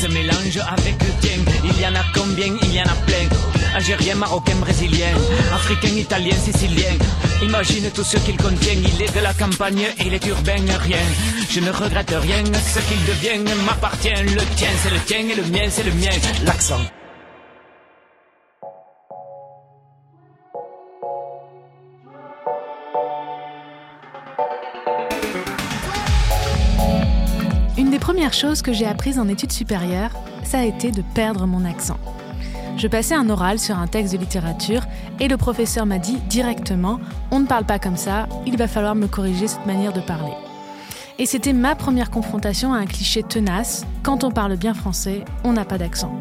se mélange avec le tien. Il y en a combien? Il y en a plein. Algérien, marocain, brésilien, africain, italien, sicilien. Imagine tout ce qu'il contient. Il est de la campagne, il est urbain, rien. Je ne regrette rien. Ce qu'il devient m'appartient. Le tien, c'est le tien et le mien, c'est le mien. L'accent. Premières choses que j'ai apprises en études supérieures, ça a été de perdre mon accent. Je passais un oral sur un texte de littérature et le professeur m'a dit directement On ne parle pas comme ça, il va falloir me corriger cette manière de parler. Et c'était ma première confrontation à un cliché tenace quand on parle bien français, on n'a pas d'accent.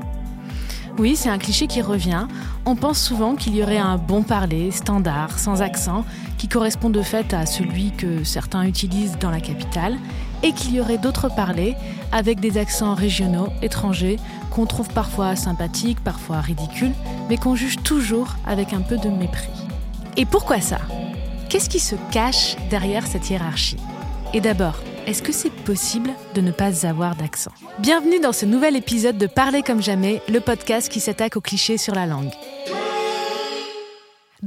Oui, c'est un cliché qui revient. On pense souvent qu'il y aurait un bon parler, standard, sans accent, qui correspond de fait à celui que certains utilisent dans la capitale, et qu'il y aurait d'autres parlers avec des accents régionaux, étrangers, qu'on trouve parfois sympathiques, parfois ridicules, mais qu'on juge toujours avec un peu de mépris. Et pourquoi ça? Qu'est-ce qui se cache derrière cette hiérarchie? Et d'abord, est-ce que c'est possible de ne pas avoir d'accent? Bienvenue dans ce nouvel épisode de Parler comme jamais, le podcast qui s'attaque aux clichés sur la langue.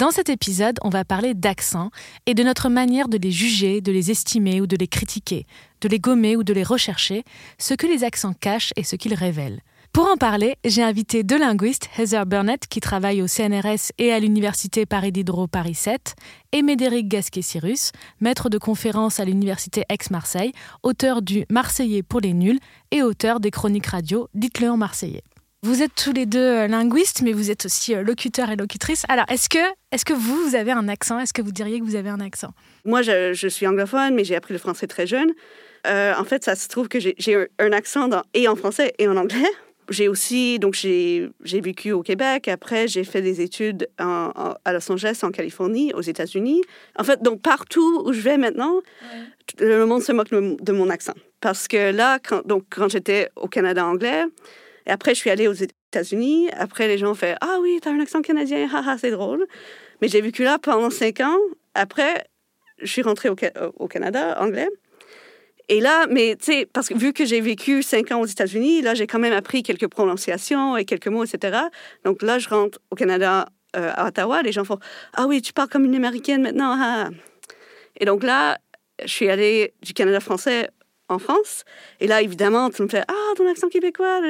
Dans cet épisode, on va parler d'accent et de notre manière de les juger, de les estimer ou de les critiquer, de les gommer ou de les rechercher, ce que les accents cachent et ce qu'ils révèlent. Pour en parler, j'ai invité deux linguistes, Heather Burnett, qui travaille au CNRS et à l'Université Paris Diderot Paris 7, et Médéric Gasquet-Cyrus, maître de conférence à l'Université Aix-Marseille, auteur du Marseillais pour les nuls et auteur des chroniques radio Dites-le en Marseillais. Vous êtes tous les deux euh, linguistes, mais vous êtes aussi euh, locuteurs et locutrices. Alors, est-ce que, est que vous, vous avez un accent? Est-ce que vous diriez que vous avez un accent? Moi, je, suis anglophone, mais j'ai appris le français très jeune. Euh, en fait, ça se trouve que j'ai un accent et en français et en anglais j'ai aussi, donc j'ai vécu au Québec. Après, j'ai fait des études à Los Angeles, en Californie, aux États-Unis. En fait, donc partout où je vais maintenant, le monde se moque de mon accent. Parce que là, quand, donc, quand j'étais au Canada anglais, et après, je suis allée aux États-Unis. Après, les gens ont fait Ah oui, t'as un accent canadien, haha, c'est drôle. Mais j'ai vécu là pendant cinq ans. Après, je suis rentrée au, Canada anglais. Et là, mais tu sais, parce que vu que j'ai vécu cinq ans aux États-Unis, là, j'ai quand même appris quelques prononciations et quelques mots, etc. Donc là, je rentre au Canada, euh, à Ottawa, les gens font Ah oui, tu parles comme une Américaine maintenant. Et donc là, je suis allée du Canada français en France. Et là, évidemment, tout monde fait Ah, ton accent québécois.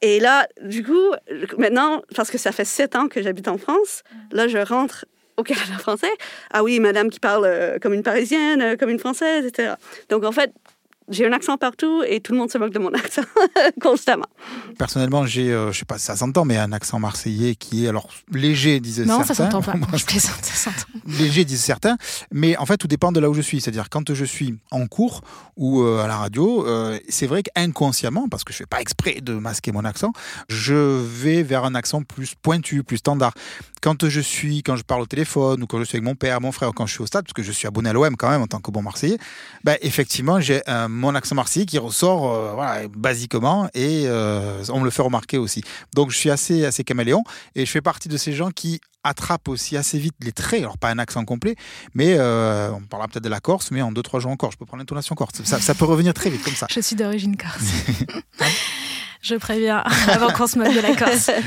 Et là, du coup, maintenant, parce que ça fait sept ans que j'habite en France, là, je rentre au Canada français. Ah oui, madame qui parle euh, comme une Parisienne, euh, comme une Française, etc. Donc en fait, j'ai un accent partout et tout le monde se moque de mon accent constamment. Personnellement, j'ai, euh, je sais pas si ça s'entend, mais un accent marseillais qui est alors léger, disent certains. Non, ça s'entend pas. je plaisante, ça s'entend. Léger, disent certains. Mais en fait, tout dépend de là où je suis. C'est-à-dire, quand je suis en cours ou euh, à la radio, euh, c'est vrai qu'inconsciemment, parce que je fais pas exprès de masquer mon accent, je vais vers un accent plus pointu, plus standard. Quand je suis, quand je parle au téléphone ou quand je suis avec mon père, mon frère, ou quand je suis au stade, parce que je suis abonné à l'OM quand même en tant que bon Marseillais, ben, effectivement, j'ai un mon accent marseillais qui ressort euh, voilà, basiquement et euh, on me le fait remarquer aussi. Donc je suis assez, assez caméléon et je fais partie de ces gens qui attrapent aussi assez vite les traits, alors pas un accent complet, mais euh, on parlera peut-être de la Corse, mais en deux, trois jours encore, je peux prendre l'intonation corse. Ça, ça peut revenir très vite comme ça. Je suis d'origine corse. Je préviens, avant qu'on se moque de la Corse.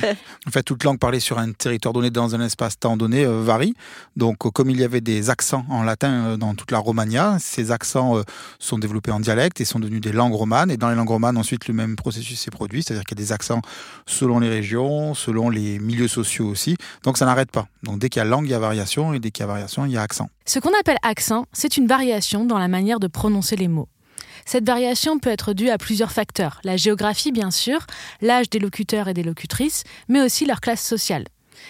En fait, toute langue parlée sur un territoire donné, dans un espace-temps donné, euh, varie. Donc, euh, comme il y avait des accents en latin euh, dans toute la Romagna, ces accents sont développés en dialecte et sont devenus des langues romanes. Et dans les langues romanes, ensuite, le même processus s'est produit, c'est-à-dire qu'il y a des accents selon les régions, selon les milieux sociaux aussi. Donc, ça n'arrête pas. Donc, dès qu'il y a langue, il y a variation, et dès qu'il y a variation, il y a accent. Ce qu'on appelle accent, c'est une variation dans la manière de prononcer les mots. Cette variation peut être due à plusieurs facteurs. La géographie, bien sûr, l'âge des locuteurs et des locutrices, mais aussi leur classe sociale.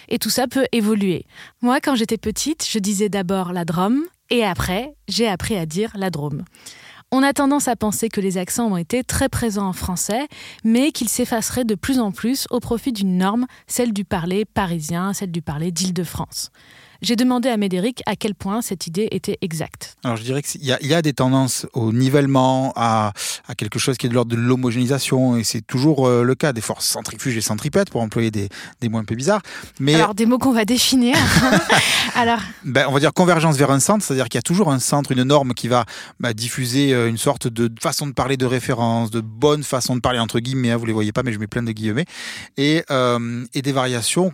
Et tout ça peut évoluer. Moi, quand j'étais petite, je disais d'abord la Drôme, et après, j'ai appris à dire la Drôme. On a tendance à penser que les accents ont été très présents en français, mais qu'ils s'effaceraient de plus en plus au profit d'une norme, celle du parler parisien, celle du parler d'Île-de-France. J'ai demandé à Médéric à quel point cette idée était exacte. Alors je dirais qu'il y, y, a des tendances au nivellement, à, à quelque chose qui est de l'ordre de l'homogénéisation, et c'est toujours euh, le cas des forces centrifuges et centripètes, pour employer des, des mots un peu bizarres. Mais, Alors des mots qu'on va définir. Alors... Ben, on va dire convergence vers un centre, c'est-à-dire qu'il y a toujours un centre, une norme qui va bah, diffuser euh, une sorte de façon de parler de référence, de bonne façon de parler, entre guillemets, hein, vous les voyez pas, mais je mets plein de guillemets, et, euh, et des variations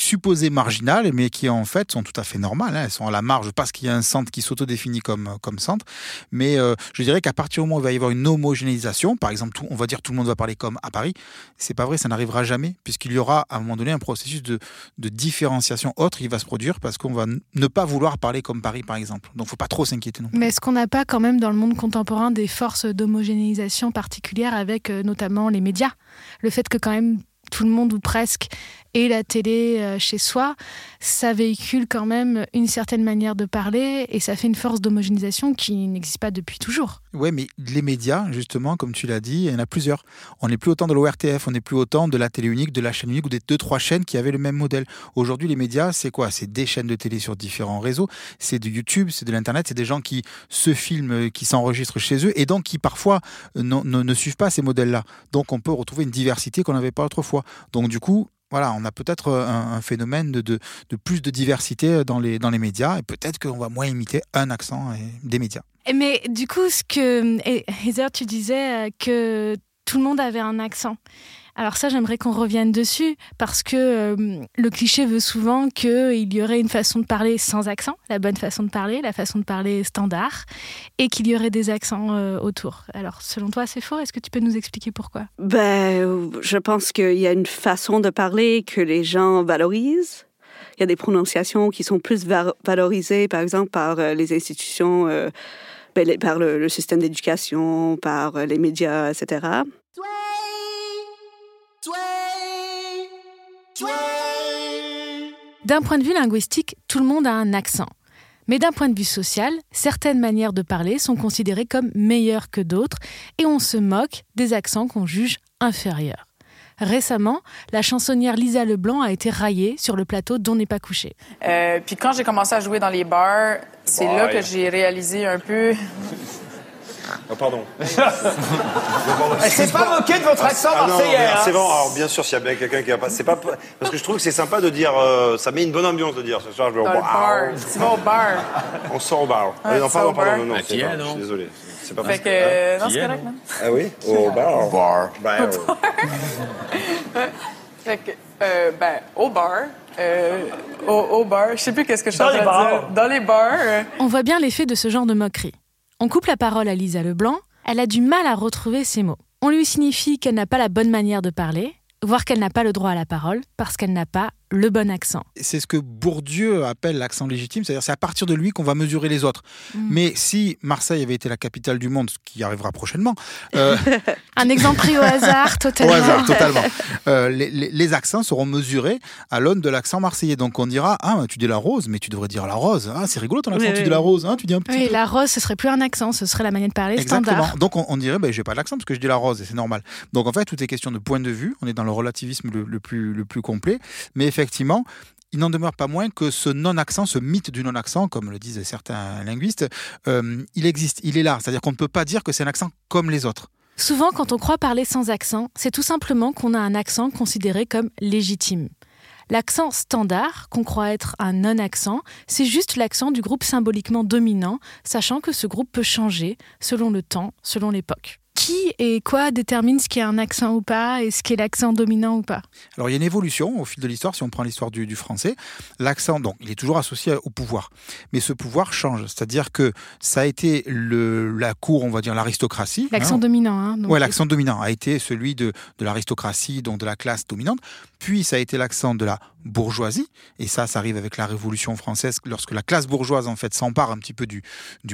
supposées marginales, mais qui en fait sont tout à fait normales. Hein. Elles sont à la marge parce qu'il y a un centre qui s'autodéfinit comme, comme centre. Mais euh, je dirais qu'à partir du moment où il va y avoir une homogénéisation, par exemple, tout, on va dire tout le monde va parler comme à Paris, c'est pas vrai, ça n'arrivera jamais, puisqu'il y aura à un moment donné un processus de, de différenciation autre qui va se produire parce qu'on va ne pas vouloir parler comme Paris, par exemple. Donc, faut pas trop s'inquiéter non Mais est-ce qu'on n'a pas quand même dans le monde contemporain des forces d'homogénéisation particulières avec euh, notamment les médias? Le fait que quand même tout le monde ou presque et la télé euh, chez soi, ça véhicule quand même une certaine manière de parler et ça fait une force d'homogénéisation qui n'existe pas depuis toujours. Oui, mais les médias, justement, comme tu l'as dit, il y en a plusieurs. On n'est plus autant de l'ORTF, on n'est plus autant de la télé unique, de la chaîne unique ou des deux, trois chaînes qui avaient le même modèle. Aujourd'hui, les médias, c'est quoi? C'est des chaînes de télé sur différents réseaux, c'est de YouTube, c'est de l'Internet, c'est des gens qui se filment, qui s'enregistrent chez eux et donc qui parfois euh, ne suivent pas ces modèles-là. Donc on peut retrouver une diversité qu'on n'avait pas autrefois. Donc du coup, voilà, on a peut-être euh, un, phénomène de, plus de diversité dans les, dans les médias et peut-être qu'on va moins imiter un accent des médias. Mais du coup, ce que Heather, tu disais euh, que tout le monde avait un accent. Alors ça, j'aimerais qu'on revienne dessus parce que euh, le cliché veut souvent qu'il y aurait une façon de parler sans accent, la bonne façon de parler, la façon de parler standard, et qu'il y aurait des accents euh, autour. Alors selon toi, c'est faux? Est-ce que tu peux nous expliquer pourquoi? Ben, je pense qu'il y a une façon de parler que les gens valorisent. Il y a des prononciations qui sont plus valorisées, par exemple, par euh, les institutions, par le, système d'éducation, par les médias, etc. D'un point de vue linguistique, tout le monde a un accent. Mais d'un point de vue social, certaines manières de parler sont considérées comme meilleures que d'autres et on se moque des accents qu'on juge inférieurs. Récemment, la chansonnière Lisa Leblanc a été raillée sur le plateau d'On n'est pas couché. Euh, puis quand j'ai commencé à jouer dans les bars, c'est là que j'ai réalisé un peu Oh, pardon. c'est pas moqué de votre accent ah, marseillais. Hein. c'est bon. Alors bien sûr, s'il y a bien quelqu'un qui a pas, c'est pas parce que je trouve que c'est sympa de dire, euh, ça met une bonne ambiance de dire ce soir je vais au bar. C'est au bar. On sort au bar. Ouais, non, pardon, pardon, non, non, c'est pas, je suis désolé. C'est pas fait que, euh, non, c'est correct, non? Ah oui, au bar. Au bar. bar. fait que, euh, ben, au bar. Euh, au, au, bar, je sais plus qu'est-ce que je suis en train de dire. Dans les bars. Euh. On voit bien l'effet de ce genre de moquerie. On coupe la parole à Lisa Leblanc, elle a du mal à retrouver ses mots. On lui signifie qu'elle n'a pas la bonne manière de parler, voire qu'elle n'a pas le droit à la parole parce qu'elle n'a pas le bon accent. C'est ce que Bourdieu appelle l'accent légitime, c'est-à-dire c'est à partir de lui qu'on va mesurer les autres. Mm. Mais si Marseille avait été la capitale du monde, ce qui arrivera prochainement... Euh... Un exemple pris au hasard, totalement. Au hasard, totalement. Euh, les, les, les, accents seront mesurés à l'aune de l'accent marseillais. Donc on dira, ah, tu dis la rose, mais tu devrais dire la rose. Ah, c'est rigolo ton accent, oui, tu oui. dis la rose. Hein, tu dis un petit oui, peu. la rose, ce serait plus un accent, ce serait la manière de parler Exactement. standard. Donc on, on dirait, ben, j'ai pas l'accent parce que je dis la rose et c'est normal. Donc en fait, tout est question de point de vue. On est dans le relativisme le, le plus, le plus complet. Mais effectivement, il n'en demeure pas moins que ce non-accent, ce mythe du non-accent, comme le disent certains linguistes, euh, il existe, il est là. C'est-à-dire qu'on ne peut pas dire que c'est un accent comme les autres. Souvent, quand on croit parler sans accent, c'est tout simplement qu'on a un accent considéré comme légitime. L'accent standard, qu'on croit être un non-accent, c'est juste l'accent du groupe symboliquement dominant, sachant que ce groupe peut changer selon le temps, selon l'époque qui et quoi détermine ce qui est un accent ou pas et ce qui est l'accent dominant ou pas Alors il y a une évolution au fil de l'histoire, si on prend l'histoire du, du, français. L'accent, donc, il est toujours associé au pouvoir. Mais ce pouvoir change, c'est-à-dire que ça a été le, la cour, on va dire l'aristocratie. L'accent hein. dominant. Hein, oui, l'accent dominant a été celui de, de l'aristocratie, donc de la classe dominante. Puis ça a été l'accent de la bourgeoisie, et ça, ça arrive avec la Révolution française, lorsque la classe bourgeoise en fait s'empare un petit peu du,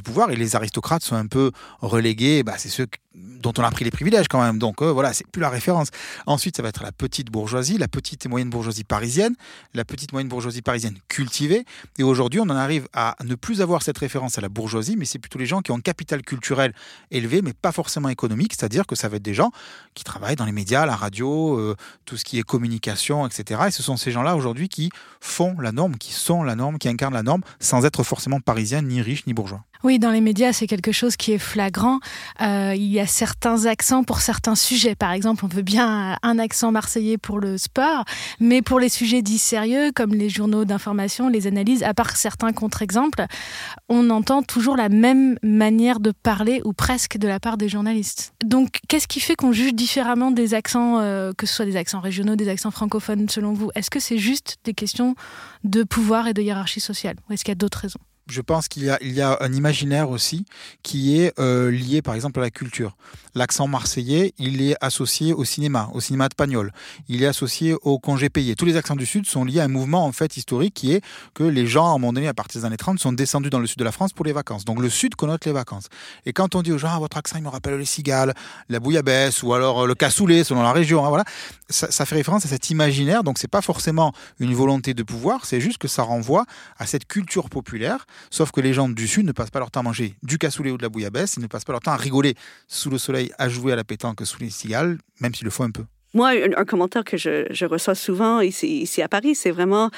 pouvoir, et les aristocrates sont un peu relégués, bah, c'est ceux dont on a pris les privilèges quand même. Donc euh, voilà, c'est plus la référence. Ensuite, ça va être la petite bourgeoisie, la petite et moyenne bourgeoisie parisienne, la petite moyenne bourgeoisie parisienne cultivée. Et aujourd'hui, on en arrive à ne plus avoir cette référence à la bourgeoisie, mais c'est plutôt les gens qui ont un capital culturel élevé, mais pas forcément économique. C'est-à-dire que ça va être des gens qui travaillent dans les médias, la radio, euh, tout ce qui est communication, etc. Et ce sont ces gens-là aujourd'hui qui font la norme, qui sont la norme, qui incarnent la norme, sans être forcément parisiens, ni riches, ni bourgeois. Oui, dans les médias, c'est quelque chose qui est flagrant. Euh, il y a certains accents pour certains sujets. Par exemple, on veut bien un accent marseillais pour le sport, mais pour les sujets dits sérieux, comme les journaux d'information, les analyses, à part certains contre-exemples, on entend toujours la même manière de parler, ou presque, de la part des journalistes. Donc, qu'est-ce qui fait qu'on juge différemment des accents, euh, que ce soit des accents régionaux, des accents francophones, selon vous? Est-ce que c'est juste des questions de pouvoir et de hiérarchie sociale, ou est-ce qu'il y a d'autres raisons? Je pense qu'il y a, un imaginaire aussi qui est euh, lié par exemple à la culture. L'accent marseillais, il est associé au cinéma, au cinéma de Pagnol. Il est associé au congé payé. Tous les accents du Sud sont liés à un mouvement en fait historique qui est que les gens, à un moment donné, à partir des années 30, sont descendus dans le sud de la France pour les vacances. Donc le Sud connote les vacances. Et quand on dit aux gens, ah, votre accent, il me rappelle les cigales, la bouillabaisse ou alors euh, le cassoulet selon la région, hein, voilà, ça, ça, fait référence à cet imaginaire. Donc c'est pas forcément une volonté de pouvoir, c'est juste que ça renvoie à cette culture populaire Sauf que les gens du Sud ne passent pas leur temps à manger du cassoulet ou de la bouillabaisse, ils ne passent pas leur temps à rigoler sous le soleil, à jouer à la pétanque sous les cigales, même s'il le faut un peu? Moi, un, commentaire que je, je, reçois souvent ici, ici à Paris, c'est vraiment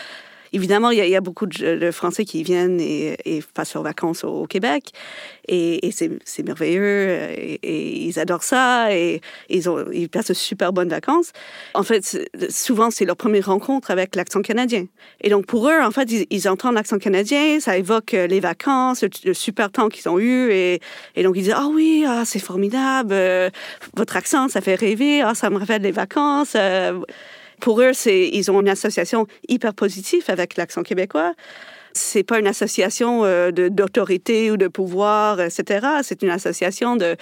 évidemment, il y, a, beaucoup de, Français qui viennent et, passent leurs vacances au, Québec. Et, c'est merveilleux. Et, ils adorent ça. Et ils, passent de super bonnes vacances. En fait, souvent, c'est leur première rencontre avec l'accent canadien. Et donc, pour eux, en fait, ils, entendent l'accent canadien. Ça évoque les vacances, le, super temps qu'ils ont eu. Et, donc, ils disent Ah oui, ah, c'est formidable. Euh, votre accent, ça fait rêver. Ah, ça me rappelle les vacances. Pour eux, c'est, ils ont une association hyper positive avec l'accent québécois. C'est pas une association euh, d'autorité ou de pouvoir, etc. C'est une association de,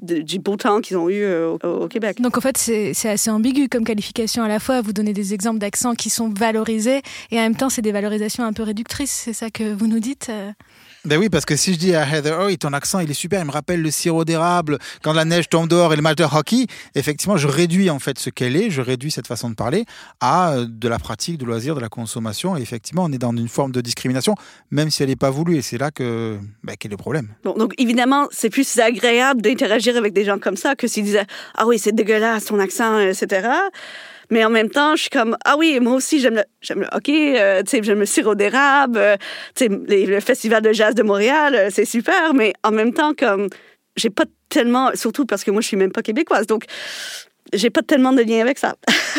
du beau temps qu'ils ont eu euh, au, Québec. Donc en fait, c'est assez ambigu comme qualification à la fois. Vous donnez des exemples d'accents qui sont valorisés et en même temps, c'est des valorisations un peu réductrices. C'est ça que vous nous dites euh? Ben oui, parce que si je dis à Heather, oh, ton accent, il est super, il me rappelle le sirop d'érable quand la neige tombe dehors et le match de hockey, effectivement, je réduis en fait ce qu'elle est, je réduis cette façon de parler à euh, de la pratique, du loisir, de la consommation. Effectivement, on est dans une forme de discrimination, même si elle n'est pas voulue. Et c'est là que ben, qu'est le problème. Bon, donc évidemment, c'est plus agréable d'interagir avec des gens comme ça que s'ils disaient, ah oui, c'est dégueulasse ton accent, etc. Mais en même temps, je suis comme, ah oui, moi aussi, j'aime le, j'aime le hockey, euh, tu sais, j'aime le sirop d'érable, euh, tu sais, le festival de jazz de Montréal, euh, c'est super, mais en même temps, comme, j'ai pas tellement, surtout parce que moi, je suis même pas québécoise. Donc, j'ai pas tellement de lien avec ça.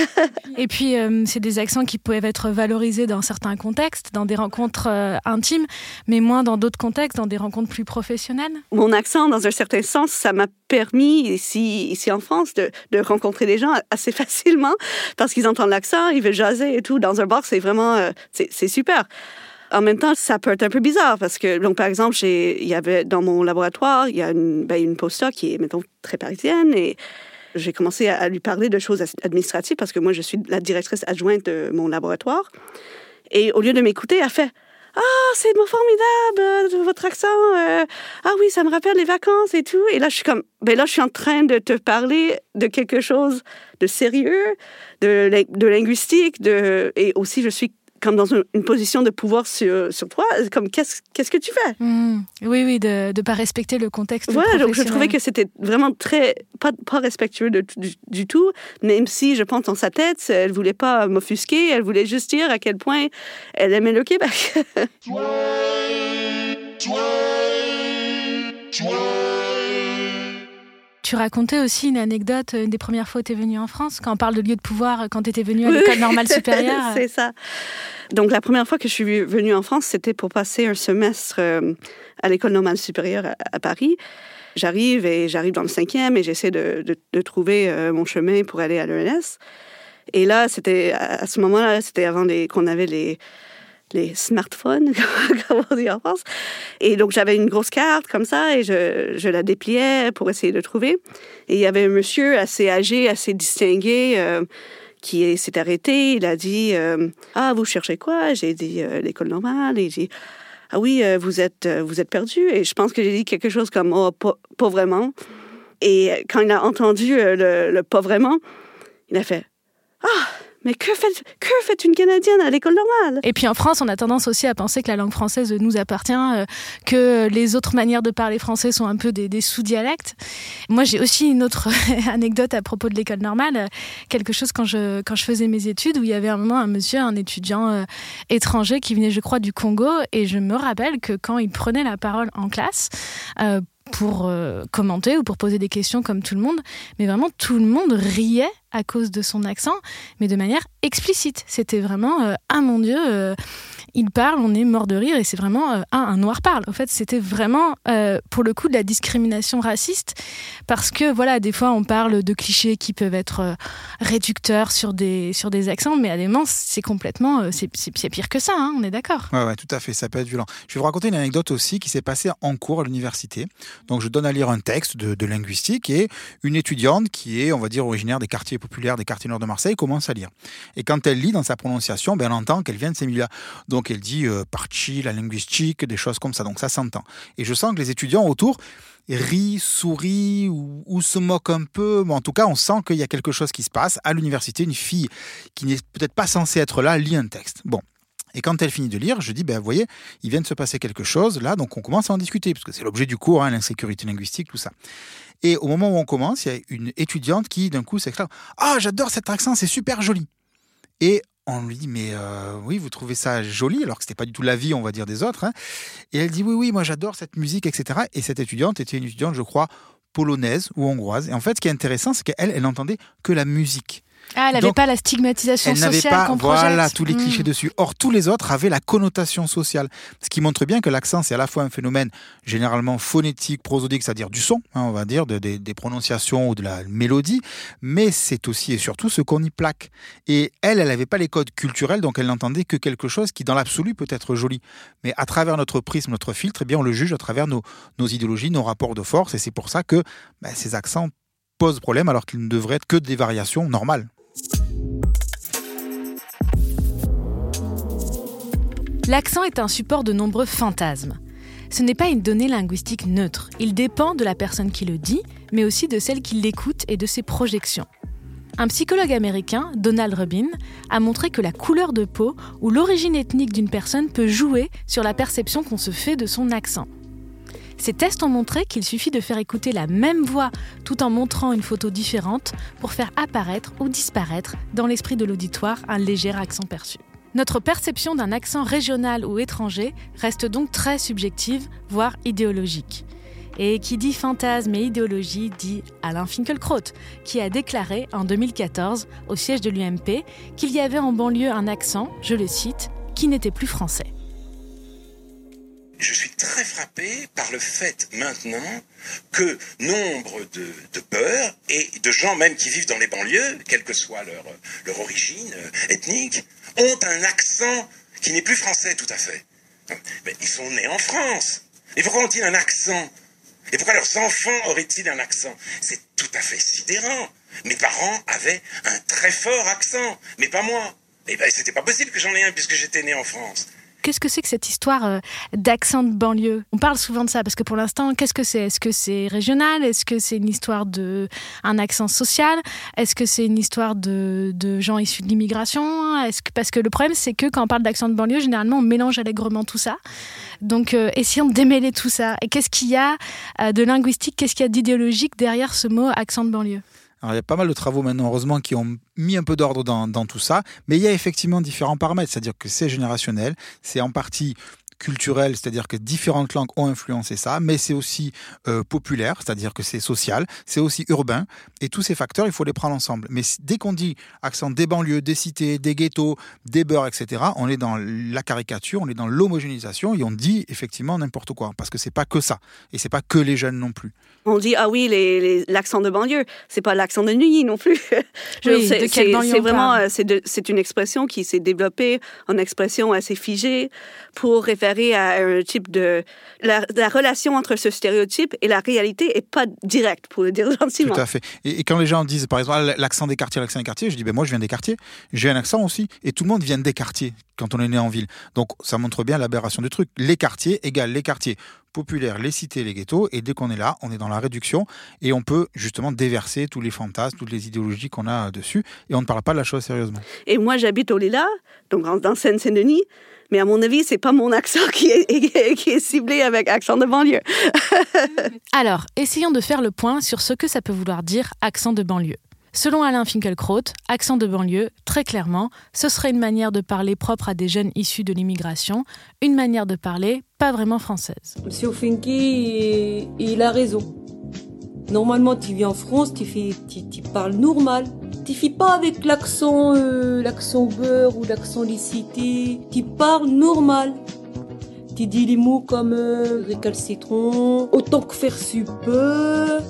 et puis, euh, c'est des accents qui peuvent être valorisés dans certains contextes, dans des rencontres euh, intimes, mais moins dans d'autres contextes, dans des rencontres plus professionnelles. Mon accent, dans un certain sens, ça m'a permis, ici, ici en France, de, de, rencontrer des gens assez facilement parce qu'ils entendent l'accent, ils veulent jaser et tout. Dans un bar, c'est vraiment, euh, c'est super. En même temps, ça peut être un peu bizarre parce que, donc, par exemple, il y avait dans mon laboratoire, il y a une, ben, une postdoc qui est, mettons, très parisienne et j'ai commencé à, lui parler de choses administratives parce que moi, je suis la directrice adjointe de mon laboratoire. Et au lieu de m'écouter, elle fait Ah, c'est formidable, euh, votre accent. Euh. ah oui, ça me rappelle les vacances et tout. Et là, je suis comme Ben là, je suis en train de te parler de quelque chose de sérieux, de, de linguistique, de, et aussi, je suis comme dans une, position de pouvoir sur, sur toi, comme qu'est-ce qu'est-ce que tu fais? Mmh. Oui, oui, de ne pas respecter le contexte. Voilà, donc je trouvais que c'était vraiment très, pas, pas respectueux de, du, tout, même si je pense dans sa tête, elle voulait pas m'offusquer, elle voulait juste dire à quel point elle aimait le Québec. Tu racontais aussi une anecdote, une des premières fois où tu es venue en France, quand on parle de lieu de pouvoir, quand tu étais venue à l'école normale supérieure. C'est ça. Donc, la première fois que je suis venue en France, c'était pour passer un semestre euh, à l'école normale supérieure à, Paris. J'arrive et j'arrive dans le cinquième et j'essaie de, de, trouver euh, mon chemin pour aller à l'ENS. Et là, c'était à ce moment-là, c'était avant qu'on avait les, les smartphones, comme on dit en France. Et donc, j'avais une grosse carte comme ça et je, je, la dépliais pour essayer de trouver. Et il y avait un monsieur assez âgé, assez distingué, euh, qui s'est arrêté. Il a dit euh, Ah, vous cherchez quoi J'ai dit euh, l'école normale. Il dit Ah oui, vous êtes vous êtes perdu. Et je pense que j'ai dit quelque chose comme Oh, pas, vraiment. Et quand il a entendu le, le pas vraiment, il a fait Ah, mais que fait, une Canadienne à l'école normale? Et puis en France, on a tendance aussi à penser que la langue française nous appartient, euh, que les autres manières de parler français sont un peu des, sous-dialectes. Moi, j'ai aussi une autre anecdote à propos de l'école normale, euh, quelque chose quand je, faisais mes études, où il y avait un moment un monsieur, un étudiant euh, étranger qui venait, je crois, du Congo, et je me rappelle que quand il prenait la parole en classe, pour commenter ou pour poser des questions comme tout le monde, mais vraiment tout le monde riait à cause de son accent, mais de manière explicite. C'était vraiment euh, ah mon Dieu, euh, il parle, on est mort de rire et c'est vraiment euh, un noir parle. En fait, c'était vraiment pour le coup de la discrimination raciste parce que voilà, des fois on parle de clichés qui peuvent être réducteurs sur des sur des accents, mais à des c'est complètement c'est pire que ça. Hein, on est d'accord. Ouais, tout à fait. Ça peut être violent. Je vais vous raconter une anecdote aussi qui s'est passée en cours à l'université. Donc je donne à lire un texte de, linguistique et une étudiante qui est, on va dire, originaire des quartiers populaire des quartiers nord de Marseille commence à lire. Et quand elle lit dans sa prononciation, ben, elle entend qu'elle vient de ces milieux-là. Elle dit euh, parchi, la linguistique, des choses comme ça. Donc ça s'entend. Et je sens que les étudiants autour rient, sourient ou, se moquent un peu. Mais en tout cas, on sent qu'il y a quelque chose qui se passe. À l'université, une fille qui n'est peut-être pas censée être là lit un texte. Bon, et quand elle finit de lire, je dis, ben, vous voyez, il vient de se passer quelque chose là, donc on commence à en discuter, parce que c'est l'objet du cours, hein, l'insécurité linguistique, tout ça. Et au moment où on commence, il y a une étudiante qui, d'un coup, s'exclame Ah, j'adore cet accent, c'est super joli. Et on lui dit mais euh, oui vous trouvez ça joli alors que c'était pas du tout la vie on va dire des autres hein. et elle dit oui oui moi j'adore cette musique etc et cette étudiante était une étudiante je crois polonaise ou hongroise. Et en fait ce qui est intéressant c'est qu'elle elle n'entendait que la musique ah, elle n'avait pas la stigmatisation elle sociale qu'on Voilà, tous les clichés hmm. dessus. Or, tous les autres avaient la connotation sociale. Ce qui montre bien que l'accent, c'est à la fois un phénomène généralement phonétique, prosodique, c'est-à-dire du son, hein, on va dire, des prononciations ou de la mélodie, mais c'est aussi et surtout ce qu'on y plaque. Et elle, elle n'avait pas les codes culturels, donc elle n'entendait que quelque chose qui, dans l'absolu, peut être joli. Mais à travers notre prisme, notre filtre, eh bien, on le juge à travers nos, idéologies, nos rapports de force, et c'est pour ça que ben, ces accents posent problème alors qu'ils ne devraient être que des variations normales. L'accent est un support de nombreux fantasmes. Ce n'est pas une donnée linguistique neutre. Il dépend de la personne qui le dit, mais aussi de celle qui l'écoute et de ses projections. Un psychologue américain, Donald Rubin, a montré que la couleur de peau ou l'origine ethnique d'une personne peut jouer sur la perception qu'on se fait de son accent. Ces tests ont montré qu'il suffit de faire écouter la même voix tout en montrant une photo différente pour faire apparaître ou disparaître dans l'esprit de l'auditoire un léger accent perçu. Notre perception d'un accent régional ou étranger reste donc très subjective, voire idéologique. Et qui dit fantasme et idéologie dit Alain Finkielkraut, qui a déclaré en 2014 au siège de l'UMP qu'il y avait en banlieue un accent, je le cite, qui n'était plus français je suis très frappé par le fait maintenant que nombre de, peurs et de gens même qui vivent dans les banlieues, quelle que soit leur, leur origine euh, ethnique, ont un accent qui n'est plus français tout à fait. Mais ils sont nés en France. Et pourquoi ont-ils un accent? Et pourquoi leurs enfants auraient-ils un accent? C'est tout à fait sidérant. Mes parents avaient un très fort accent, mais pas moi. Et eh bien, c'était pas possible que j'en ai un puisque j'étais né en France. Qu'est-ce que c'est que cette histoire euh, d'accent de banlieue? On parle souvent de ça parce que pour l'instant, qu'est-ce que c'est? Est-ce que c'est régional? Est-ce que c'est une histoire de un accent social? Est-ce que c'est une histoire de, de, gens issus de l'immigration? Est-ce que parce que le problème c'est que quand on parle d'accent de banlieue, généralement on mélange allègrement tout ça. Donc euh, essayons de démêler tout ça. Et qu'est-ce qu'il y a euh, de linguistique? Qu'est-ce qu'il y a d'idéologique derrière ce mot accent de banlieue? Alors, il y a pas mal de travaux maintenant, heureusement, qui ont mis un peu d'ordre dans, tout ça, mais il y a effectivement différents paramètres, c'est-à-dire que c'est générationnel, c'est en partie culturel, c'est-à-dire que différentes langues ont influencé ça, mais c'est aussi euh, populaire, c'est-à-dire que c'est social, c'est aussi urbain, et tous ces facteurs, il faut les prendre ensemble. Mais dès qu'on dit accent des banlieues, des cités, des ghettos, des beurs, etc., on est dans la caricature, on est dans l'homogénéisation, et on dit effectivement n'importe quoi, parce que c'est pas que ça, et c'est pas que les jeunes non plus. On dit ah oui l'accent de banlieue, c'est pas l'accent de nuit non plus. Oui, c'est vraiment euh, c'est une expression qui s'est développée en expression assez figée pour référer à un type de... La, relation entre ce stéréotype et la réalité est pas directe, pour le dire gentiment. Tout à fait. Et, quand les gens disent, par exemple, ah, l'accent des quartiers, l'accent des quartiers, je dis, ben moi, je viens des quartiers, j'ai un accent aussi, et tout le monde vient des quartiers quand on est né en ville. Donc ça montre bien l'aberration du truc. Les quartiers égale les quartiers populaires, les cités, les ghettos, et dès qu'on est là, on est dans la réduction, et on peut justement déverser tous les fantasmes, toutes les idéologies qu'on a dessus, et on ne parle pas de la chose sérieusement. Et moi, j'habite au Lila, donc dans Seine-Saint-Denis, mais à mon avis, c'est pas mon accent qui est, qui est ciblé avec accent de banlieue. Alors, essayons de faire le point sur ce que ça peut vouloir dire accent de banlieue. Selon Alain Finkielkraut, accent de banlieue, très clairement, ce serait une manière de parler propre à des jeunes issus de l'immigration, une manière de parler pas vraiment française. Monsieur Finky, il a raison. Normalement, tu viens en France, tu, fais, tu, parles normal. Tu fais pas avec l'accent euh, l'accent beurre ou l'accent licité. Tu parles normal. Tu dis les mots comme euh, autant que faire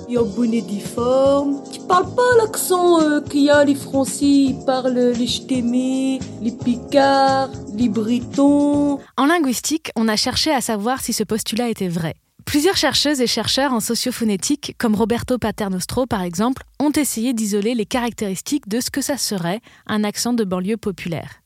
y a un bonnet difforme. Tu parles pas l'accent euh, qu'il y a les Français, parlent les ch'témés, les picards, les britons. En linguistique, on a cherché à savoir si ce postulat était vrai. Plusieurs chercheuses et chercheurs en sociophonétique, comme Roberto Paternostro par exemple, ont essayé d'isoler les caractéristiques de ce que ça serait un accent de banlieue populaire.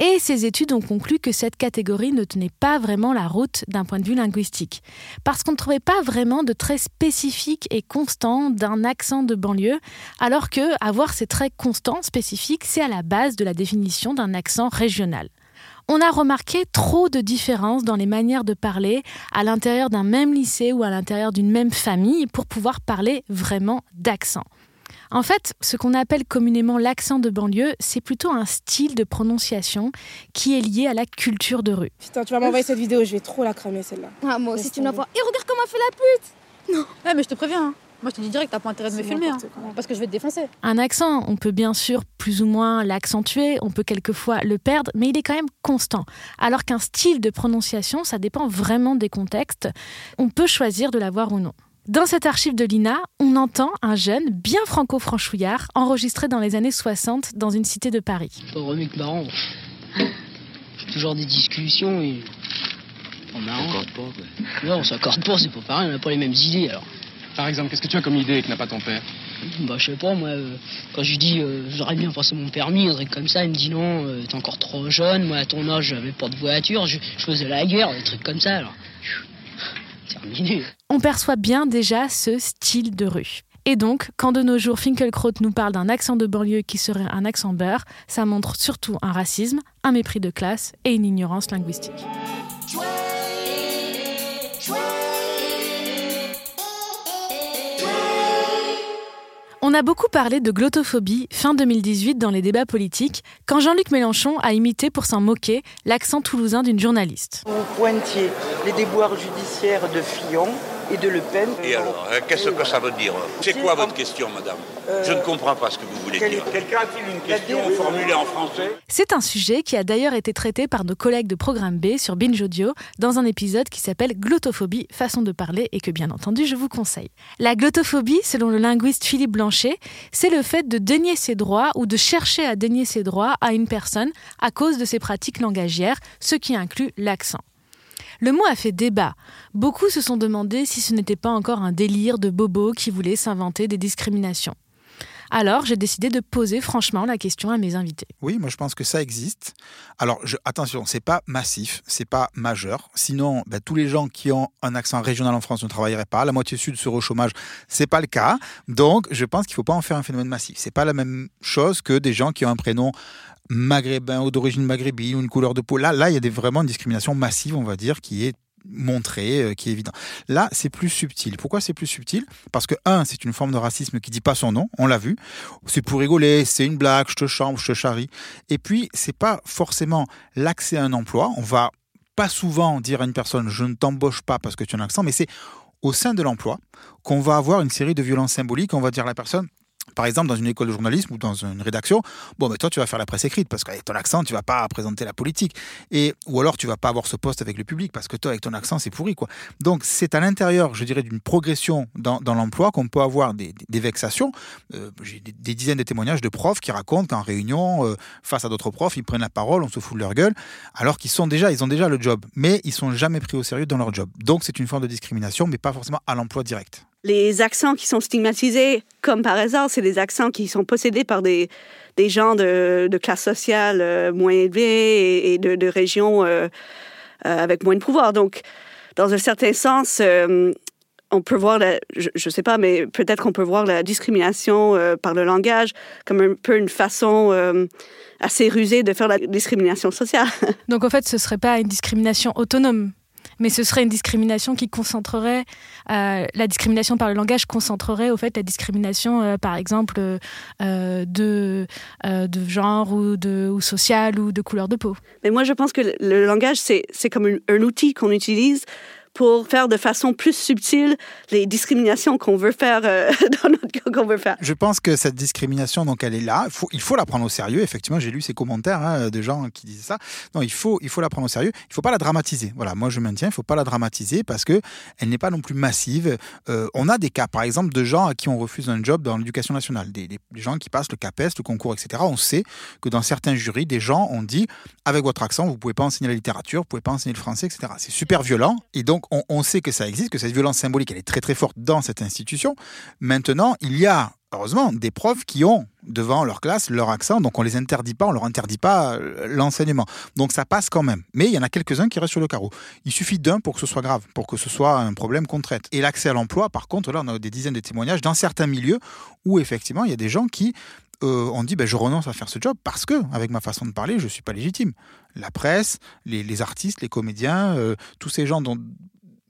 Et ces études ont conclu que cette catégorie ne tenait pas vraiment la route d'un point de vue linguistique, parce qu'on ne trouvait pas vraiment de traits spécifiques et constants d'un accent de banlieue, alors que avoir ces traits constants, spécifiques, c'est à la base de la définition d'un accent régional on a remarqué trop de différences dans les manières de parler à l'intérieur d'un même lycée ou à l'intérieur d'une même famille pour pouvoir parler vraiment d'accent. En fait, ce qu'on appelle communément l'accent de banlieue, c'est plutôt un style de prononciation qui est lié à la culture de rue. Putain, tu vas m'envoyer cette vidéo, je vais trop la cramer celle-là. Ah, moi aussi, tu m'envoies. Et regarde comment elle fait la pute Non. Ouais, mais je te préviens. Hein. Moi, je te dis direct, t'as pas intérêt de me filmer, hein, parce que je vais te défoncer. Un accent, on peut bien sûr plus ou moins l'accentuer, on peut quelquefois le perdre, mais il est quand même constant. Alors qu'un style de prononciation, ça dépend vraiment des contextes. On peut choisir de l'avoir ou non. Dans cette archive de l'INA, on entend un jeune bien franco-franchouillard enregistré dans les années 60 dans une cité de Paris. Que marrant. toujours des discussions et. Pas marrant. On s'accorde pas, Non, on s'accorde pas, c'est pas pareil, on n'a pas les mêmes idées alors. Par exemple, qu'est-ce que tu as comme idée que n'a pas ton père? Bah, je sais pas, moi, euh, quand je lui dis euh, j'aurais bien passé mon permis, un truc comme ça, il me dit non, euh, t'es encore trop jeune, moi à ton âge j'avais pas de voiture, je, faisais la guerre, des trucs comme ça, alors. On perçoit bien déjà ce style de rue. Et donc, quand de nos jours Finkelkraut nous parle d'un accent de banlieue qui serait un accent beurre, ça montre surtout un racisme, un mépris de classe et une ignorance linguistique. On a beaucoup parlé de glottophobie fin 2018 dans les débats politiques, quand Jean-Luc Mélenchon a imité pour s'en moquer l'accent toulousain d'une journaliste. Vous pointiez les déboires judiciaires de Fillon et de Le Pen. Et alors, hein, qu'est-ce que ça veut dire? C'est quoi votre question, madame? Je ne comprends pas ce que vous voulez dire. Quelqu'un a-t-il une question formulée en français? C'est un sujet qui a d'ailleurs été traité par nos collègues de Programme B sur Binge Audio dans un épisode qui s'appelle Glottophobie, façon de parler et que bien entendu je vous conseille. La glottophobie, selon le linguiste Philippe Blanchet, c'est le fait de dénier ses droits ou de chercher à dénier ses droits à une personne à cause de ses pratiques langagières, ce qui inclut l'accent. Le mot a fait débat. Beaucoup se sont demandé si ce n'était pas encore un délire de bobo qui voulait s'inventer des discriminations. Alors, j'ai décidé de poser franchement la question à mes invités. Oui, moi je pense que ça existe. Alors, je, attention, c'est pas massif, c'est pas majeur. Sinon, ben, tous les gens qui ont un accent régional en France ne travailleraient pas. La moitié sud serait au chômage, c'est pas le cas. Donc, je pense qu'il faut pas en faire un phénomène massif. C'est pas la même chose que des gens qui ont un prénom maghrébin ou d'origine maghrébine ou une couleur de peau. Là, là, il y a des, vraiment une discrimination massive, on va dire, qui est montrée, euh, qui est évident. Là, c'est plus subtil. Pourquoi c'est plus subtil? Parce que, un, c'est une forme de racisme qui dit pas son nom, on l'a vu. C'est pour rigoler, c'est une blague, je te chambre, je te charrie. Et puis, c'est pas forcément l'accès à un emploi. On va pas souvent dire à une personne, je ne t'embauche pas parce que tu as un accent, mais c'est au sein de l'emploi qu'on va avoir une série de violences symboliques. On va dire à la personne, par exemple, dans une école de journalisme ou dans une rédaction, bon, mais toi, tu vas faire la presse écrite parce qu'avec ton accent, tu vas pas présenter la politique. Et, ou alors, tu vas pas avoir ce poste avec le public parce que toi, avec ton accent, c'est pourri, quoi. Donc, c'est à l'intérieur, je dirais, d'une progression dans, l'emploi qu'on peut avoir des, vexations. Euh, j'ai des, dizaines de témoignages de profs qui racontent qu'en réunion, euh, face à d'autres profs, ils prennent la parole, on se fout de leur gueule, alors qu'ils sont déjà, ils ont déjà le job, mais ils sont jamais pris au sérieux dans leur job. Donc, c'est une forme de discrimination, mais pas forcément à l'emploi direct. Les accents qui sont stigmatisés, comme par hasard, c'est des accents qui sont possédés par des, des gens de, classe sociale euh, moins élevée et, de, régions euh, euh, avec moins de pouvoir. Donc, dans un certain sens, on peut voir, je ne sais pas, mais peut-être qu'on peut voir la discrimination par le langage comme un peu une façon assez rusée de faire la discrimination sociale. Donc en fait, ce ne serait pas une discrimination autonome mais ce serait une discrimination qui concentrerait, euh, la discrimination par le langage concentrerait au fait la discrimination, euh, par exemple, euh, de, de genre ou, de, ou social ou de couleur de peau. Mais moi, je pense que le langage, c'est comme un outil qu'on utilise pour faire de façon plus subtile les discriminations qu'on veut faire euh, dans notre qu'on veut faire. Je pense que cette discrimination, donc elle est là. Il faut, la prendre au sérieux. Effectivement, j'ai lu ces commentaires hein, de gens qui disaient ça. Non, il faut, il faut la prendre au sérieux. Il faut pas la dramatiser. Voilà, moi je maintiens, il faut pas la dramatiser parce que elle n'est pas non plus massive. Euh, on a des cas, par exemple, de gens à qui on refuse un job dans l'éducation nationale, des, des, gens qui passent le CAPES, le concours, etc. On sait que dans certains jurys, des gens ont dit avec votre accent, vous pouvez pas enseigner la littérature, vous pouvez pas enseigner le français, etc. C'est super violent et donc on, sait que ça existe, que cette violence symbolique, elle est très très forte dans cette institution. Maintenant, il y a, heureusement, des profs qui ont devant leur classe leur accent, donc on les interdit pas, on leur interdit pas euh, l'enseignement. Donc ça passe quand même. Mais il y en a quelques-uns qui restent sur le carreau. Il suffit d'un pour que ce soit grave, pour que ce soit un problème qu'on traite. Et l'accès à l'emploi, par contre, là, on a des dizaines de témoignages dans certains milieux où effectivement, il y a des gens qui euh, ont dit ben, je renonce à faire ce job parce que, avec ma façon de parler, je ne suis pas légitime. La presse, les, artistes, les comédiens, euh, tous ces gens dont,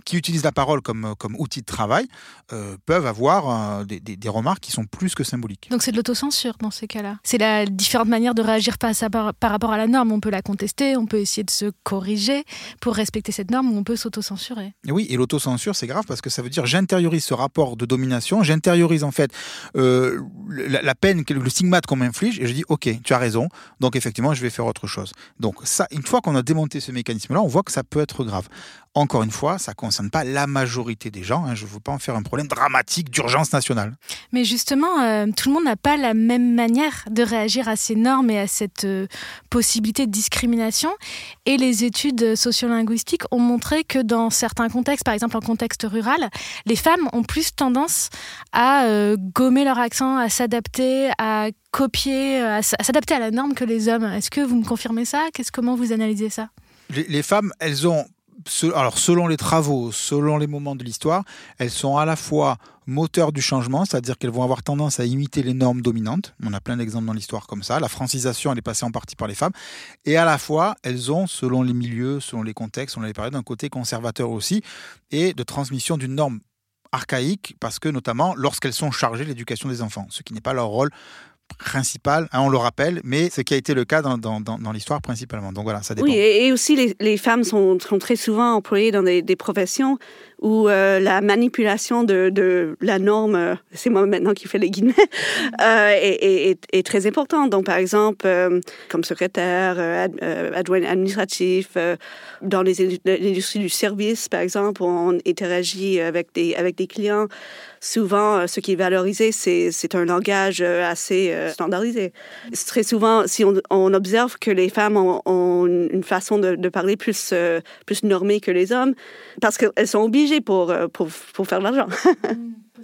qui utilisent la parole comme, comme outil de travail euh, peuvent avoir euh, des, des, remarques qui sont plus que symboliques. Donc c'est de l'autocensure dans ces cas-là. C'est la différente manière de réagir par, par, par, rapport à la norme. On peut la contester, on peut essayer de se corriger pour respecter cette norme ou on peut s'autocensurer. Oui, et l'autocensure c'est grave parce que ça veut dire j'intériorise ce rapport de domination, j'intériorise en fait euh, la, peine, le stigmate qu'on m'inflige et je dis ok, tu as raison, donc effectivement je vais faire autre chose. Donc ça, une fois qu'on a démonté ce mécanisme-là, on voit que ça peut être grave. Encore une fois, ça ne concerne pas la majorité des gens. Hein. Je ne veux pas en faire un problème dramatique d'urgence nationale. Mais justement, euh, tout le monde n'a pas la même manière de réagir à ces normes et à cette euh, possibilité de discrimination. Et les études sociolinguistiques ont montré que dans certains contextes, par exemple en contexte rural, les femmes ont plus tendance à euh, gommer leur accent, à s'adapter, à copier, à s'adapter à la norme que les hommes. Est-ce que vous me confirmez ça? Qu'est-ce comment vous analysez ça? Les femmes, elles ont alors selon les travaux, selon les moments de l'histoire, elles sont à la fois moteurs du changement, c'est-à-dire qu'elles vont avoir tendance à imiter les normes dominantes. On a plein d'exemples dans l'histoire comme ça. La francisation, elle est passée en partie par les femmes. Et à la fois, elles ont, selon les milieux, selon les contextes, on avait parlé d'un côté conservateur aussi, et de transmission d'une norme archaïque, parce que notamment lorsqu'elles sont chargées de l'éducation des enfants, ce qui n'est pas leur rôle principal, hein, on le rappelle, mais ce qui a été le cas dans, l'histoire principalement. Donc voilà, ça dépend. Oui, et, aussi les, femmes sont, très souvent employées dans des professions où euh, la manipulation de, de la norme, euh, c'est moi maintenant qui fais les guillemets, euh, est, est, est, très importante. Donc, par exemple, euh, comme secrétaire, adjoint administratif, dans l'industrie du service, par exemple, on interagit avec des, avec des clients. Souvent, ce qui est valorisé, c'est un langage assez standardisé. Très souvent, si on, on, observe que les femmes ont, ont une façon de, de parler plus, plus normée que les hommes, parce qu'elles sont obligées pour, euh, pour, pour faire de l'argent.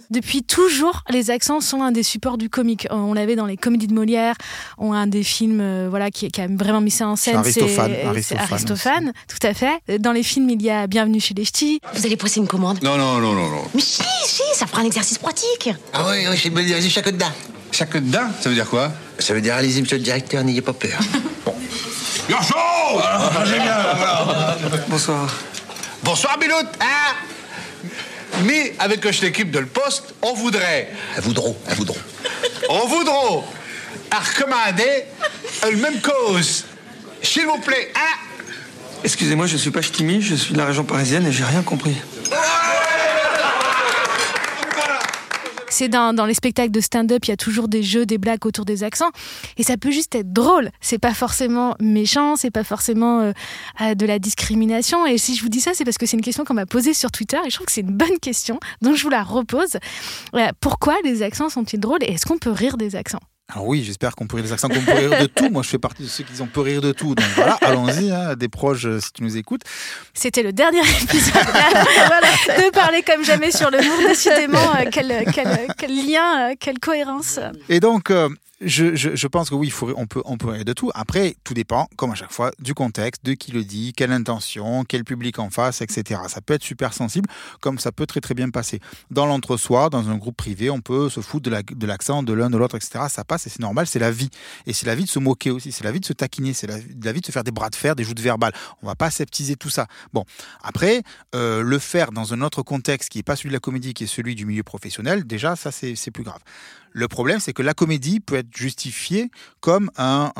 Depuis toujours, les accents sont un des supports du comique. Euh, on l'avait dans les comédies de Molière, on a un des films euh, voilà, qui, qui, a vraiment mis ça en scène. C'est Aristophane. Aristophane, tout à fait. Dans les films, il y a Bienvenue chez les Ch'tis. Vous allez passer une commande? Non, non, non, non, non. Mais si, si, ça fera un exercice pratique. Ah oui, oui, c'est dire chaque dedans. Chaque dedans Ça veut dire quoi? Ça veut dire allez-y, monsieur le directeur, n'ayez pas peur. bon. Garçon ah, Génial, voilà. Bonsoir. Bonsoir, Bilout. Hein mais avec l'équipe de le poste, on voudrait. Un voudront, un voudront. On voudrait recommander une même cause. S'il vous plaît, hein Excusez-moi, je suis pas ch'timi, je suis de la région parisienne et j'ai rien compris. Dans, les spectacles de stand-up, il y a toujours des jeux, des blagues autour des accents. Et ça peut juste être drôle. C'est pas forcément méchant, c'est pas forcément euh, de la discrimination. Et si je vous dis ça, c'est parce que c'est une question qu'on m'a posée sur Twitter et je trouve que c'est une bonne question. Donc je vous la repose. Euh, pourquoi les accents sont-ils drôles et est-ce qu'on peut rire des accents? Alors oui, j'espère qu'on peut rire des accents, qu'on peut rire de tout. Moi, je fais partie de ceux qui ont peut rire de tout. Donc voilà, allons-y, hein, des proches, euh, si tu nous écoutes. C'était le dernier épisode de parler comme jamais sur le monde. Décidément, euh, quel, quel, quel, lien, euh, quelle cohérence. Et donc, je, je, je, pense que oui, faut, on, peut, on peut de tout. Après, tout dépend, comme à chaque fois, du contexte, de qui le dit, quelle intention, quel public en face, etc. Ça peut être super sensible, comme ça peut très très bien passer. Dans l'entre-soi, dans un groupe privé, on peut se foutre de l'accent de l'un, de l'autre, etc. Ça passe et c'est normal, c'est la vie. Et c'est la vie de se moquer aussi, c'est la vie de se taquiner, c'est la, la, vie de se faire des bras de fer, des joutes verbales. On va pas aseptiser tout ça. Bon, après, euh, le faire dans un autre contexte qui n'est pas celui de la comédie, qui est celui du milieu professionnel, déjà, ça c'est plus grave. Le problème, c'est que la comédie peut être justifiée comme un,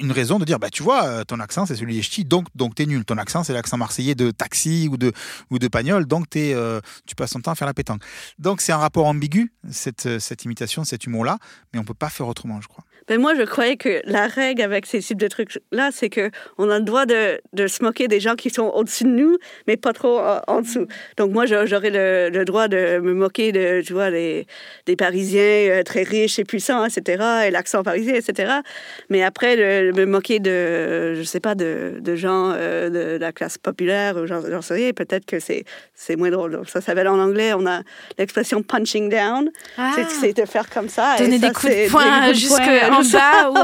une raison de dire, bah, tu vois, euh, ton accent, c'est celui des ch'tis, donc, donc t'es nul. Ton accent, c'est l'accent marseillais de taxi ou de, ou de pagnol, donc es, euh, tu passes ton temps à faire la pétanque. Donc c'est un rapport ambigu, cette, cette imitation, cet humour-là, mais on peut pas faire autrement, je crois. Ben moi, je croyais que la règle avec ces types de trucs-là, c'est qu'on a le droit de, de, se moquer des gens qui sont au-dessus de nous, mais pas trop en, dessous. Donc moi, j'aurais le, le, droit de me moquer de, tu vois, des Parisiens euh, très riches et puissants, etc., et l'accent parisien, etc. Mais après, me moquer de, je sais pas, de, de gens euh, de, la classe populaire, j'en sais rien, peut-être que c'est moins drôle. Donc ça s'appelle en anglais, on a l'expression punching down, ah. c'est de faire comme ça. Donner des coups de poing jusqu'à en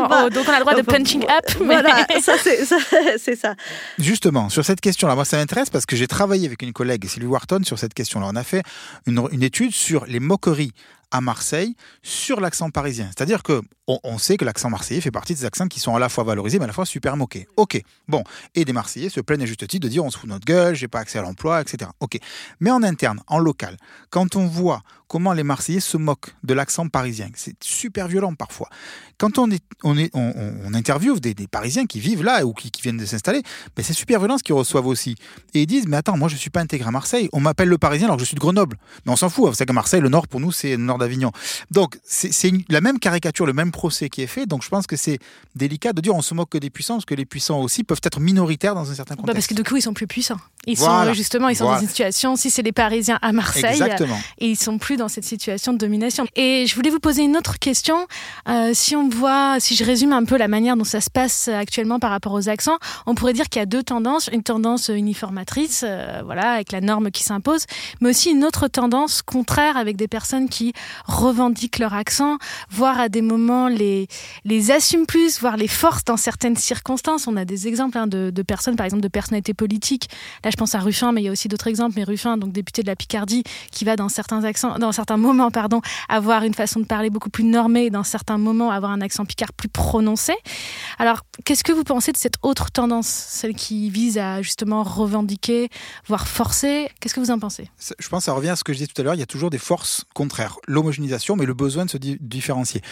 bas, ou donc on a le droit de punching up. Voilà, ça c'est ça. Justement, sur cette question-là, moi ça m'intéresse parce que j'ai travaillé avec une collègue, Sylvie Wharton, sur cette question-là. On a fait une, une étude sur les moqueries à Marseille sur l'accent parisien. C'est-à-dire que on, sait que l'accent marseillais fait partie des accents qui sont à la fois valorisés mais à la fois super moqués. Ok, bon. Et des Marseillais se plaignent à juste titre de dire on se fout notre gueule, j'ai pas accès à l'emploi, etc. Ok. Mais en interne, en local, quand on voit comment les Marseillais se moquent de l'accent parisien, c'est super violent parfois. Quand on, est, on, est, on, interviewe des, Parisiens qui vivent là ou qui, viennent de s'installer, ben c'est super violent ce qu'ils reçoivent aussi. Et ils disent mais attends, moi je suis pas intégré à Marseille, on m'appelle le Parisien alors que je suis de Grenoble. Mais on s'en fout, c'est que Marseille, le Nord pour nous, c'est le Nord d'Avignon. Donc c'est la même caricature, le même procès qui est fait. Donc je pense que c'est délicat de dire on se moque que des puissants, parce que les puissants aussi peuvent être minoritaires dans un certain contexte. Bah parce que du coup, ils sont plus puissants. Ils sont justement, ils sont dans une situation, si c'est les Parisiens à Marseille, Exactement. et ils sont plus dans cette situation de domination. Et je voulais vous poser une autre question. Euh, si on voit, si je résume un peu la manière dont ça se passe actuellement par rapport aux accents, on pourrait dire qu'il y a deux tendances. Une tendance uniformatrice, euh, voilà, avec la norme qui s'impose, mais aussi une autre tendance contraire avec des personnes qui revendiquent leur accent, voire à des moments les, les assument plus, voire les forcent dans certaines circonstances. On a des exemples hein, de, personnes, par exemple de personnalités politiques. Là, je pense à Ruffin, mais il y a aussi d'autres exemples. Mais Ruffin, donc député de la Picardie, qui va dans certains accents, dans certains moments, pardon, avoir une façon de parler beaucoup plus normée, dans certains moments avoir un accent picard plus prononcé. Alors, qu'est-ce que vous pensez de cette autre tendance, celle qui vise à justement revendiquer, voire forcer? Qu'est-ce que vous en pensez? Je pense que ça revient à ce que je disais tout à l'heure. Il y a toujours des forces contraires. L'homogénéisation, mais le besoin de se différencier.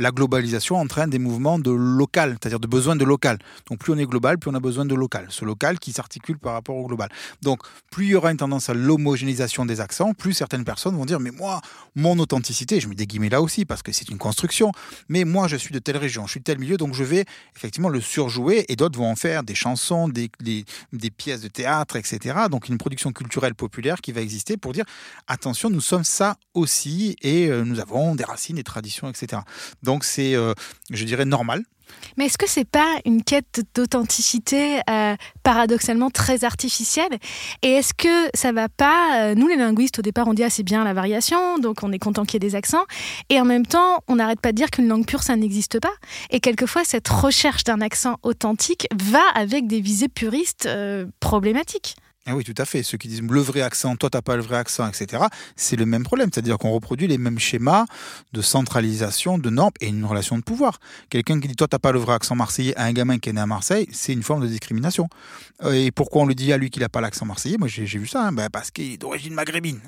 La globalisation entraîne des mouvements de local, c'est-à-dire de besoin de local. Donc plus on est global, plus on a besoin de local. Ce local qui s'articule par rapport au global. Donc plus il y aura une tendance à l'homogénéisation des accents, plus certaines personnes vont dire mais moi, mon authenticité, je mets des guillemets là aussi parce que c'est une construction, mais moi je suis de telle région, je suis de tel milieu, donc je vais effectivement le surjouer et d'autres vont en faire des chansons, des, pièces de théâtre, etc. Donc une production culturelle populaire qui va exister pour dire attention, nous sommes ça aussi et euh, nous avons des racines, des traditions, etc. c'est, euh, je dirais, normal. Mais est-ce que c'est pas une quête d'authenticité euh, paradoxalement très artificielle? Et est-ce que ça va pas Nous les linguistes au départ on dit ah c'est bien la variation, donc on est content qu'il y ait des accents, et en même temps on n'arrête pas de dire qu'une langue pure ça n'existe pas? Et quelquefois cette recherche d'un accent authentique va avec des visées puristes problématiques. Ah oui, tout à fait. Ceux qui disent le vrai accent, toi t'as pas le vrai accent, etc. C'est le même problème, c'est-à-dire qu'on reproduit les mêmes schémas de centralisation, de normes et une relation de pouvoir. Quelqu'un qui dit toi t'as pas le vrai accent marseillais à un gamin qui est né à Marseille, c'est une forme de discrimination. Euh, et pourquoi on lui dit à lui qu'il a pas l'accent marseillais? Moi j'ai vu ça, hein. ben, parce qu'il est d'origine maghrébine.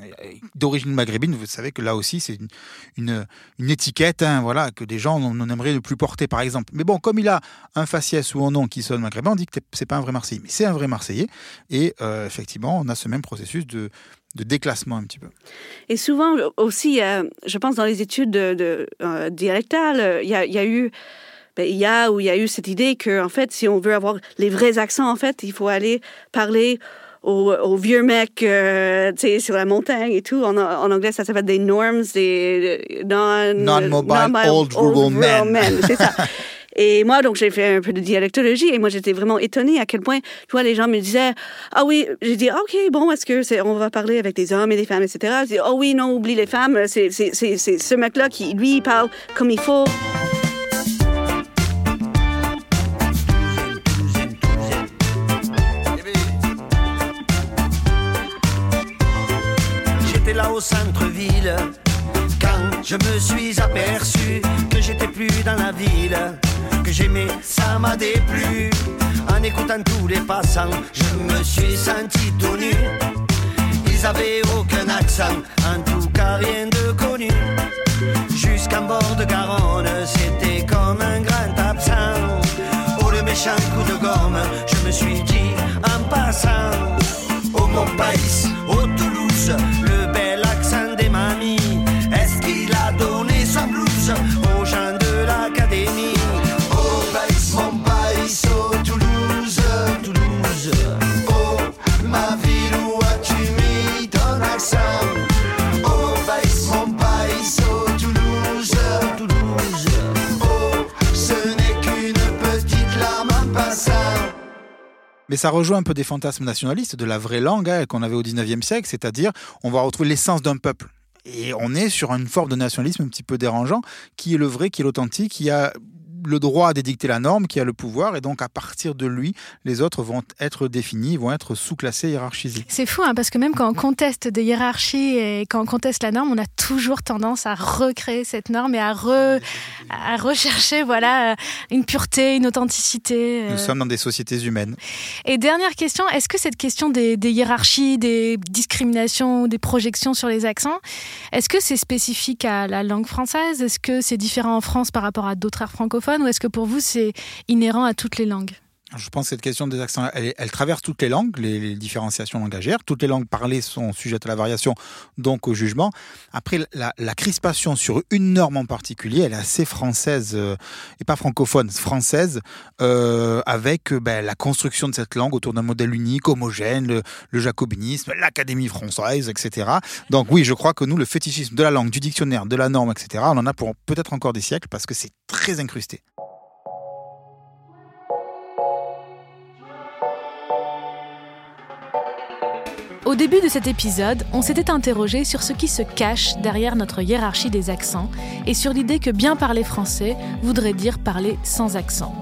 D'origine maghrébine, vous savez que là aussi c'est une, une, étiquette, hein, voilà, que des gens on aimerait ne plus porter par exemple. Mais bon, comme il a un faciès ou un nom qui sonne maghrébin, on dit que c'est pas un vrai Marseillais, mais c'est un vrai Marseillais et euh, effectivement, on a ce même processus de, déclassement un petit peu. Et souvent aussi, je pense dans les études de, euh, dialectales, il y, a, eu ben, il y a ou il y a eu cette idée que en fait si on veut avoir les vrais accents en fait il faut aller parler aux, vieux mecs euh, sur la montagne et tout. En, en anglais, ça s'appelle des norms, des non-mobile old, rural men. c'est ça. Et moi, donc, j'ai fait un peu de dialectologie et moi, j'étais vraiment étonnée à quel point, tu vois, les gens me disaient, ah oui, j'ai dit, OK, bon, est-ce que on va parler avec des hommes et des femmes, etc. Je dis, oh oui, non, oublie les femmes, c'est, c'est, c'est, c'est ce mec-là qui, lui, parle comme il faut. J'étais là au centre-ville quand je me suis aperçu que j'étais plus dans la ville que j'aimais, ça m'a déplu. En écoutant tous les passants, je me suis senti tout nu. Ils avaient aucun accent, en tout cas rien de Mais ça rejoint un peu des fantasmes nationalistes de la vraie langue hein, qu'on avait au 19e siècle, c'est-à-dire on va retrouver l'essence d'un peuple. Et on est sur une forme de nationalisme un petit peu dérangeant, qui est le vrai, qui est l'authentique, qui a le droit d'édicter la norme, qui a le pouvoir, et donc à partir de lui, les autres vont être définis, vont être sous-classés, hiérarchisés. C'est fou, hein, parce que même quand on conteste des hiérarchies et quand on conteste la norme, on a toujours tendance à recréer cette norme et à, à rechercher voilà, une pureté, une authenticité. Nous euh. sommes dans des sociétés humaines. Et dernière question, est-ce que cette question des, des hiérarchies, des discriminations, des projections sur les accents, est-ce que c'est spécifique à la langue française? Est-ce que c'est différent en France par rapport à d'autres aires francophones? Ou est-ce que pour vous c'est inhérent à toutes les langues? Je pense que cette question des accents, elle, traverse toutes les langues, les, différenciations langagières. Toutes les langues parlées sont sujettes à la variation, donc au jugement. Après, la, crispation sur une norme en particulier, elle est assez française, euh, et pas francophone, française, euh, avec euh, ben, la construction de cette langue autour d'un modèle unique, homogène, le, le jacobinisme, l'académie française, etc. Donc oui, je crois que nous, le fétichisme de la langue, du dictionnaire, de la norme, etc., on en a pour peut-être encore des siècles, parce que c'est très incrusté. Au début de cet épisode, on s'était interrogé sur ce qui se cache derrière notre hiérarchie des accents et sur l'idée que bien parler français voudrait dire parler sans accent.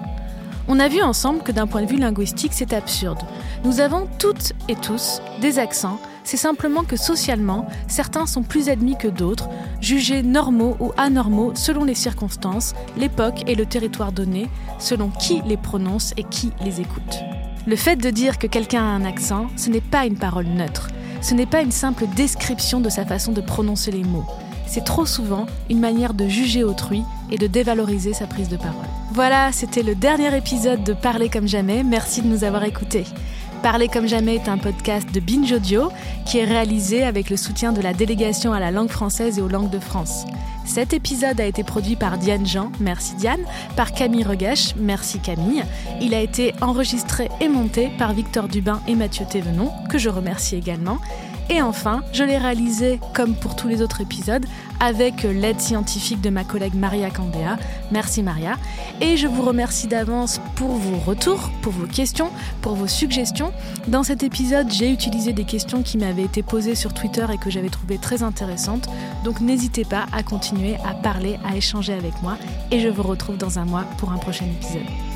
On a vu ensemble que d'un point de vue linguistique, c'est absurde. Nous avons toutes et tous des accents, c'est simplement que socialement, certains sont plus admis que d'autres, jugés normaux ou anormaux selon les circonstances, l'époque et le territoire donné, selon qui les prononce et qui les écoute. Le fait de dire que quelqu'un a un accent, ce n'est pas une parole neutre. Ce n'est pas une simple description de sa façon de prononcer les mots. C'est trop souvent une manière de juger autrui et de dévaloriser sa prise de parole. Voilà, c'était le dernier épisode de Parler comme jamais. Merci de nous avoir écoutés. Parler comme jamais est un podcast de Binge Audio qui est réalisé avec le soutien de la délégation à la langue française et aux langues de France. Cet épisode a été produit par Diane Jean, merci Diane, par Camille Regache, merci Camille. Il a été enregistré et monté par Victor Dubin et Mathieu Thévenon, que je remercie également. Et enfin, je l'ai réalisé, comme pour tous les autres épisodes, avec l'aide scientifique de ma collègue Maria Candéa. Merci Maria. Et je vous remercie d'avance pour vos retours, pour vos questions, pour vos suggestions. Dans cet épisode, j'ai utilisé des questions qui m'avaient été posées sur Twitter et que j'avais trouvées très intéressantes. Donc n'hésitez pas à continuer à parler, à échanger avec moi. Et je vous retrouve dans un mois pour un prochain épisode.